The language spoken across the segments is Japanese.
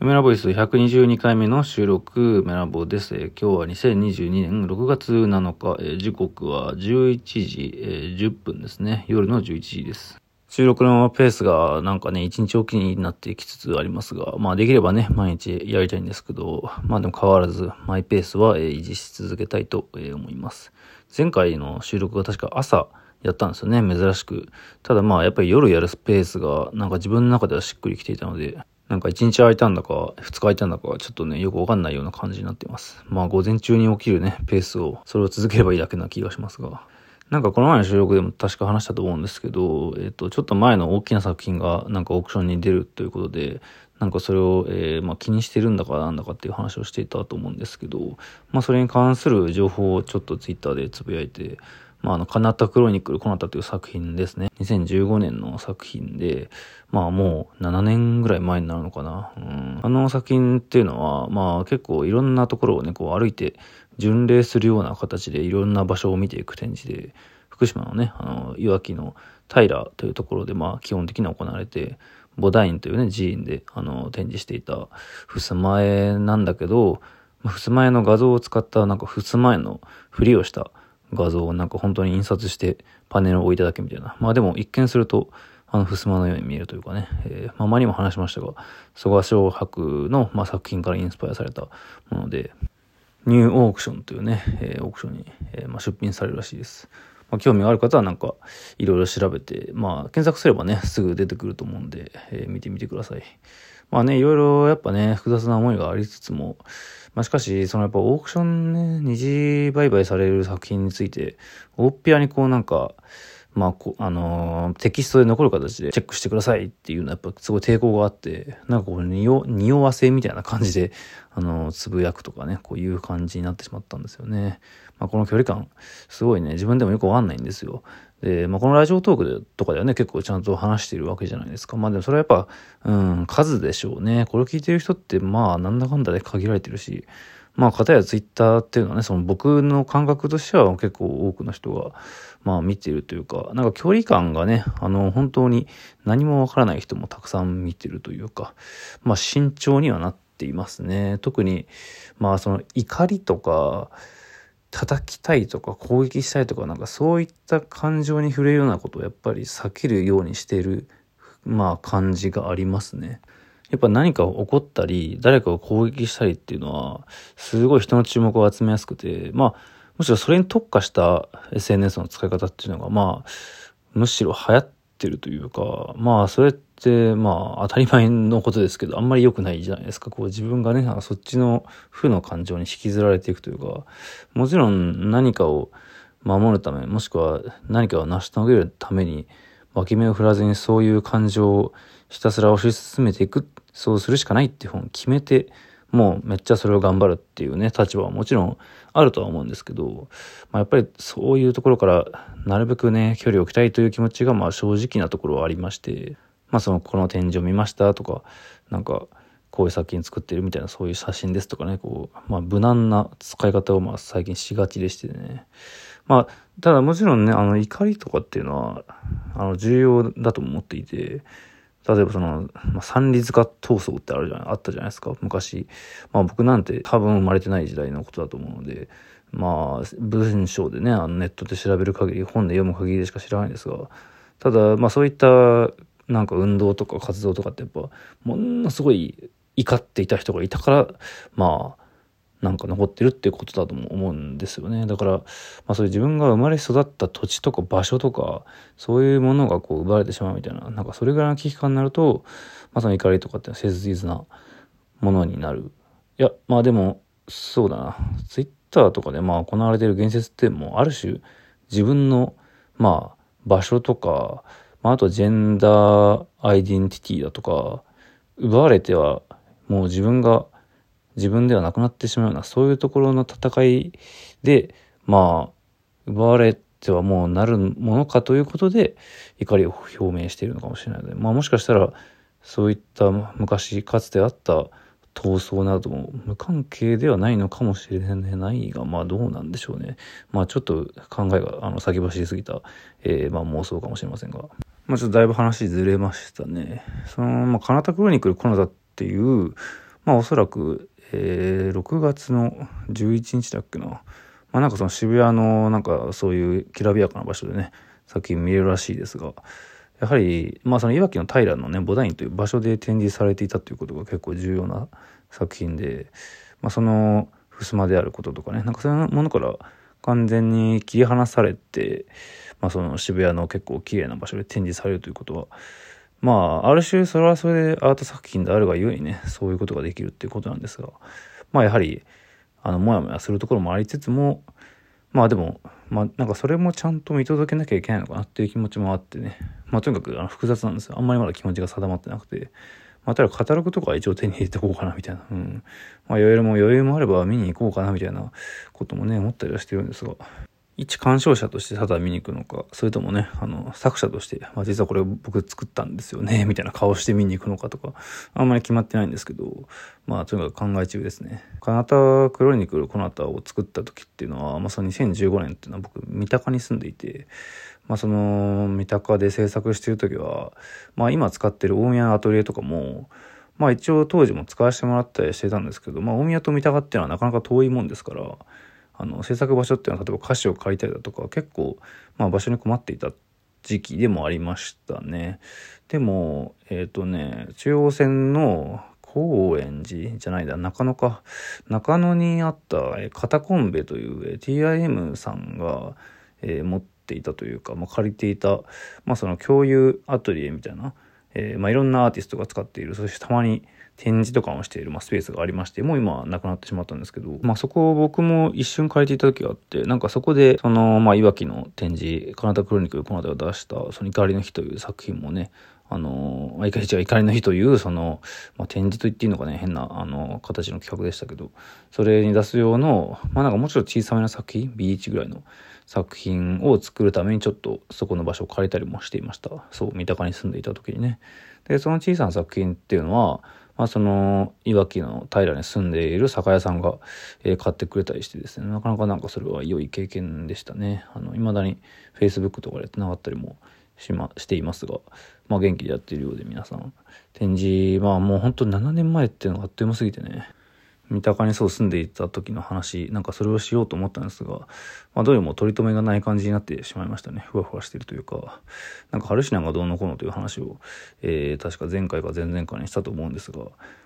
メラボイス122回目の収録、メラボです。今日は2022年6月7日、えー、時刻は11時、えー、10分ですね。夜の11時です。収録のペースがなんかね、1日おきになってきつつありますが、まあできればね、毎日やりたいんですけど、まあでも変わらず、マイペースは、えー、維持し続けたいと、えー、思います。前回の収録が確か朝、やったんですよね、珍しく。ただまあ、やっぱり夜やるスペースが、なんか自分の中ではしっくりきていたので、なんか1日空いたんだか、2日空いたんだか、ちょっとね、よくわかんないような感じになっています。まあ、午前中に起きるね、ペースを、それを続ければいいだけな気がしますが。なんかこの前の収録でも確か話したと思うんですけど、えっ、と、ちょっと前の大きな作品がなんかオークションに出るということで、なんかそれを、えー、まあ、気にしてるんだかなんだかっていう話をしていたと思うんですけど、まあそれに関する情報をちょっとツイッターでつぶやいて、まあ、あの、カナタクロニクル、コナタという作品ですね。2015年の作品で、まあもう7年ぐらい前になるのかな。うん、あの作品っていうのは、まあ結構いろんなところをね、こう歩いて巡礼するような形でいろんな場所を見ていく展示で、福島のね、あの、いわきの平というところで、まあ基本的に行われて、ボダインというね、寺院で、あの、展示していた襖絵なんだけど、襖絵の画像を使ったなんか襖絵のふりをした画像をなんか本当に印刷してパネルを置いただけみたいな。まあでも一見すると、あの、襖のように見えるというかね、えー、まあ前にも話しましたが、蘇我昌博の、まあ、作品からインスパイアされたもので、ニューオークションというね、えー、オークションに、えー、まあ、出品されるらしいです。まあ、興味がある方はなんか、いろいろ調べて、まあ、検索すればね、すぐ出てくると思うんで、えー、見てみてください。まあね、いろいろやっぱね、複雑な思いがありつつも、まあ、しかし、そのやっぱオークションね、二次売買される作品について、大っぴらにこうなんか、まあ、こあのー、テキストで残る形でチェックしてくださいっていうのはやっぱすごい抵抗があって、なんかこう、匂、匂わせみたいな感じで、あのー、つぶやくとかね、こういう感じになってしまったんですよね。まあ、この距離感、すごいね、自分でもよくわかんないんですよ。で、まあ、このラジオトークでとかではね、結構ちゃんと話しているわけじゃないですか。まあでもそれはやっぱ、うん、数でしょうね。これを聞いてる人って、まあ、なんだかんだで限られてるし、まあ、かたやツイッターっていうのはね、その僕の感覚としては結構多くの人が、まあ見てるというか、なんか距離感がね、あの、本当に何もわからない人もたくさん見てるというか、まあ慎重にはなっていますね。特に、まあその怒りとか、叩きたいとか攻撃したいとかなんかそういった感情に触れるようなことをやっぱり避けるようにしているまあ感じがありますね。やっぱ何か起こったり誰かを攻撃したりっていうのはすごい人の注目を集めやすくてまあむしろそれに特化した SNS の使い方っていうのがまあむしろ流行ってるというかまあそれってまあ当たり前のことですけどあんまり良くないじゃないですか。こう自分がねそっちの負の感情に引きずられていくというかもちろん何かを守るためもしくは何かを成し遂げるために脇目を振らずにそういう感情をひたすら推し進めていくそうするしかないっていう本決めてもうめっちゃそれを頑張るっていうね立場はもちろんあるとは思うんですけど、まあ、やっぱりそういうところからなるべくね距離を置きたいという気持ちがまあ正直なところはありましてまあそのこの展示を見ましたとかなんかこういう作品作ってるみたいなそういう写真ですとかねこう、まあ、無難な使い方をまあ最近しがちでしてね。まあただもちろんねあの怒りとかっていうのはあの重要だと思っていて例えばその、まあ、三里塚闘争ってあるじゃ、あったじゃないですか、昔。まあ僕なんて多分生まれてない時代のことだと思うので、まあ文章でね、あのネットで調べる限り、本で読む限りでしか知らないんですが、ただまあそういったなんか運動とか活動とかってやっぱ、ものすごい怒っていた人がいたから、まあ、なんか残ってるっていうことだと思うんですよね。だから、まあそういう自分が生まれ育った土地とか場所とか、そういうものがこう奪われてしまうみたいな、なんかそれぐらいの危機感になると、まあその怒りとかって切実なものになる。いや、まあでも、そうだな。ツイッターとかでまあ行われている言説ってもうある種自分のまあ場所とか、まああとジェンダーアイデンティティだとか、奪われてはもう自分が自分ではなくなってしまうような、そういうところの戦いで、まあ、奪われてはもうなるものかということで、怒りを表明しているのかもしれないので、まあもしかしたら、そういった昔かつてあった闘争なども無関係ではないのかもしれないが、まあどうなんでしょうね。まあちょっと考えがあの先走りすぎた、えー、まあ妄想かもしれませんが。まあちょっとだいぶ話ずれましたね。その、まあ、カナタクロニクルコナダっていう、まあおそらく、えー、6月の11日だっけな。まあなんかその渋谷のなんかそういうきらびやかな場所でね、作品見れるらしいですが、やはり、まあそのいわきの平のね、ボダインという場所で展示されていたということが結構重要な作品で、まあその襖であることとかね、なんかそういうものから完全に切り離されて、まあその渋谷の結構綺麗な場所で展示されるということは、まあ、ある種それはそれでアート作品であるがゆえにね、そういうことができるっていうことなんですが、まあやはり、あの、もやもやするところもありつつも、まあでも、まあなんかそれもちゃんと見届けなきゃいけないのかなっていう気持ちもあってね、まあとにかくあの複雑なんですよ。あんまりまだ気持ちが定まってなくて、まあただカタログとかは一応手に入れておこうかなみたいな、うん。まあ余裕も余裕もあれば見に行こうかなみたいなこともね、思ったりはしてるんですが、一鑑賞者としてただ見に行くのか、それともね、あの、作者として、まあ実はこれ僕作ったんですよね、みたいな顔して見に行くのかとか、あんまり決まってないんですけど、まあとにかく考え中ですね。カナタクロニクルコナタを作った時っていうのは、まあその2015年っていうのは僕、三鷹に住んでいて、まあその、三鷹で制作してる時は、まあ今使ってる大宮のアトリエとかも、まあ一応当時も使わせてもらったりしてたんですけど、まあ大宮と三鷹っていうのはなかなか遠いもんですから、あの制作場所っていうのは例えば歌詞を借りたりだとか結構、まあ、場所に困っていた時期でもありましたね。でもえっ、ー、とね中央線の高円寺じゃないだ中野か中野にあったカタコンベという TIM さんが、えー、持っていたというか、まあ、借りていた、まあ、その共有アトリエみたいな、えーまあ、いろんなアーティストが使っているそしてたまに展示とかもしている、まあ、スペースがありまして、もう今なくなってしまったんですけど、まあそこを僕も一瞬借りていた時があって、なんかそこで、その、まあ、いわきの展示、カナダクロニクルこの間出した、その怒りの日という作品もね、あの、怒り違う怒りの日という、その、まあ、展示と言っていいのかね、変な、あの、形の企画でしたけど、それに出す用の、まあなんかもちょっと小さめな作品、B1 ぐらいの作品を作るためにちょっとそこの場所を借りたりもしていました。そう、三鷹に住んでいた時にね。で、その小さな作品っていうのは、まあ、その、いわきの平に住んでいる酒屋さんが、えー、買ってくれたりしてですね、なかなかなんかそれは良い経験でしたね。あの、未だに Facebook とかで繋がったりもしま、していますが、まあ元気でやっているようで皆さん、展示、まあもう本当7年前っていうのがあっという間すぎてね、三鷹にそう住んでいた時の話、なんかそれをしようと思ったんですが、まあどうも取り留めがない感じになってしまいましたね。ふわふわしてるというか、なんかハルシナがどうのこうのという話を、えー、確か前回か前々回にしたと思うんですが、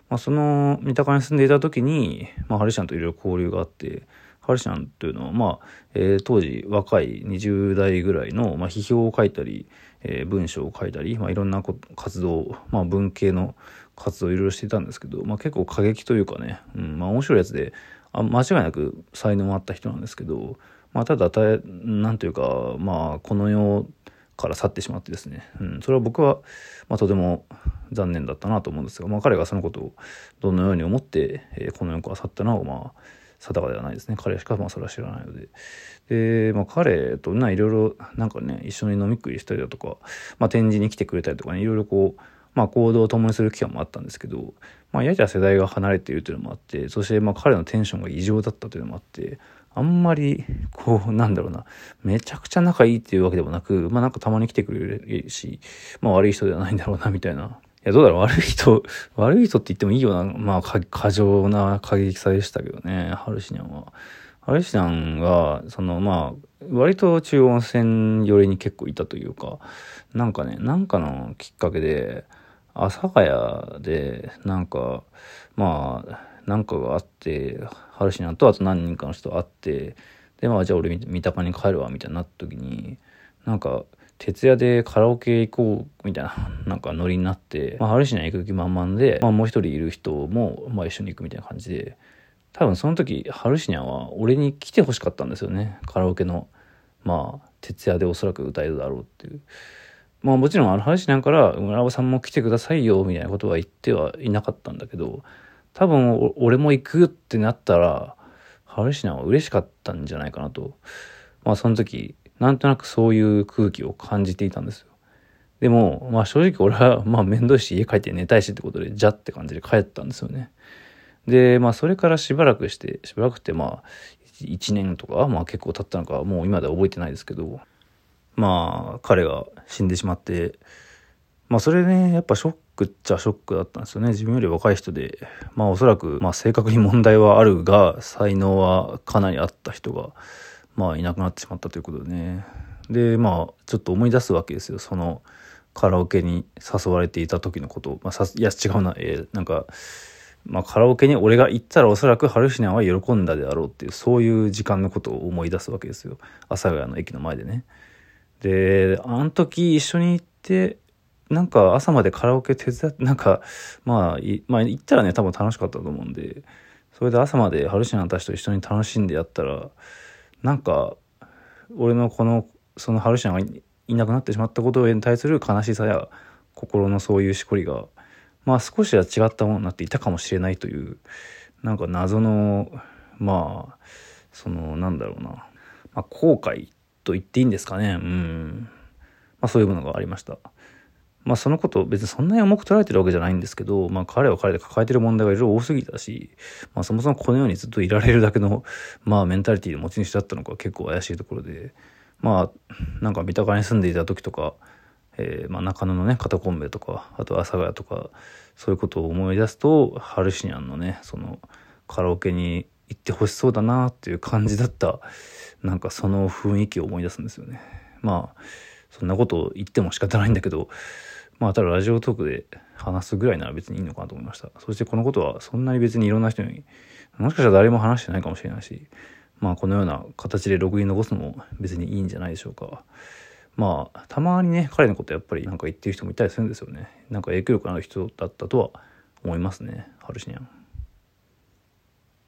まあその三鷹に住んでいた時に、まあハルシナといろいろ交流があって、ハルシナンというのは、まあ、えー、当時若い20代ぐらいの、まあ、批評を書いたり、えー、文章を書いたり、まあ、いろんな活動、まあ、文系の活動いろいろしていたんですけど、まあ、結構過激というかね、うん、まあ面白いやつで、あ間違いなく才能もあった人なんですけど、まあただ、なんというか、まあこの世から去ってしまってですね、うん、それは僕は、まあとても残念だったなと思うんですが、まあ彼がそのことをどのように思って、えー、この世から去ったのは、まあ、定かではないですね。彼しかまあそれは知らないので。で、まあ彼といろいろなんかね、一緒に飲み食いしたりだとか、まあ展示に来てくれたりとかね、いろいろこう、まあ行動を共にする期間もあったんですけど、まあやや世代が離れているというのもあって、そしてまあ彼のテンションが異常だったというのもあって、あんまり、こう、なんだろうな、めちゃくちゃ仲いいっていうわけでもなく、まあなんかたまに来てくれるし、まあ悪い人ではないんだろうな、みたいな。いや、どうだろう、悪い人、悪い人って言ってもいいような、まあ過剰な過激さでしたけどね、ハルシニャンは。ハルシニャンが、そのまあ、割と中央線寄りに結構いたというか、なんかね、なんかのきっかけで、阿佐ヶ谷で、なんか、まあ、なんかがあって、ハルシナとあと何人かの人会って、で、まあ、じゃあ俺三鷹に帰るわ、みたいになった時に、なんか、徹夜でカラオケ行こう、みたいな、なんかノリになって、まあ、ハルシナ行く気満々で、まあ、もう一人いる人も、まあ、一緒に行くみたいな感じで、多分その時、ハルシニャは俺に来て欲しかったんですよね。カラオケの、まあ、徹夜でおそらく歌えるだろうっていう。まあもちろんあの話なんから村尾さんも来てくださいよみたいなことは言ってはいなかったんだけど多分俺も行くってなったらハルシナは嬉しかったんじゃないかなと。まあその時なんとなくそういう空気を感じていたんですよ。でもまあ正直俺はまあ面倒いし家帰って寝たいしってことでじゃって感じで帰ったんですよね。でまあそれからしばらくしてしばらくってまあ1年とかまあ結構経ったのかもう今では覚えてないですけどまあ、彼が死んでしまって、まあそれね、やっぱショックっちゃショックだったんですよね。自分より若い人で、まあおそらく、まあ性格に問題はあるが、才能はかなりあった人が、まあいなくなってしまったということでね。で、まあちょっと思い出すわけですよ。そのカラオケに誘われていた時のこと。まあさいや違うな、えー、なんか、まあカラオケに俺が行ったらおそらくハルシナは喜んだであろうっていう、そういう時間のことを思い出すわけですよ。阿佐ヶ谷の駅の前でね。で、あの時一緒に行って、なんか朝までカラオケ手伝って、なんか、まあ、まあ行ったらね、多分楽しかったと思うんで、それで朝までハルシナたちと一緒に楽しんでやったら、なんか、俺のこの、そのハルシナがいなくなってしまったことに対する悲しさや、心のそういうしこりが、まあ少しは違ったものになっていたかもしれないという、なんか謎の、まあ、その、なんだろうな、まあ後悔と言っていいんですかね。うん。まあそういうものがありました。まあそのこと別にそんなに重く捉えてるわけじゃないんですけど、まあ彼は彼で抱えてる問題がいろいろ多すぎたし、まあそもそもこのようにずっといられるだけの、まあメンタリティの持ち主だったのか結構怪しいところで、まあなんか三鷹に住んでいた時とか、えー、まあ中野のね、肩コンベとか、あと阿佐ヶ谷とか、そういうことを思い出すと、ハルシニャンのね、そのカラオケに行ってほしそうだなっていう感じだった、なんかその雰囲気を思い出すんですよね。まあ、そんなことを言っても仕方ないんだけど、まあ、ただラジオトークで話すぐらいなら別にいいのかなと思いました。そしてこのことはそんなに別にいろんな人に、もしかしたら誰も話してないかもしれないし、まあこのような形でログイン残すのも別にいいんじゃないでしょうか。まあ、たまにね、彼のことやっぱりなんか言ってる人もいたりするんですよね。なんか影響力のある人だったとは思いますね、ハルシニャン。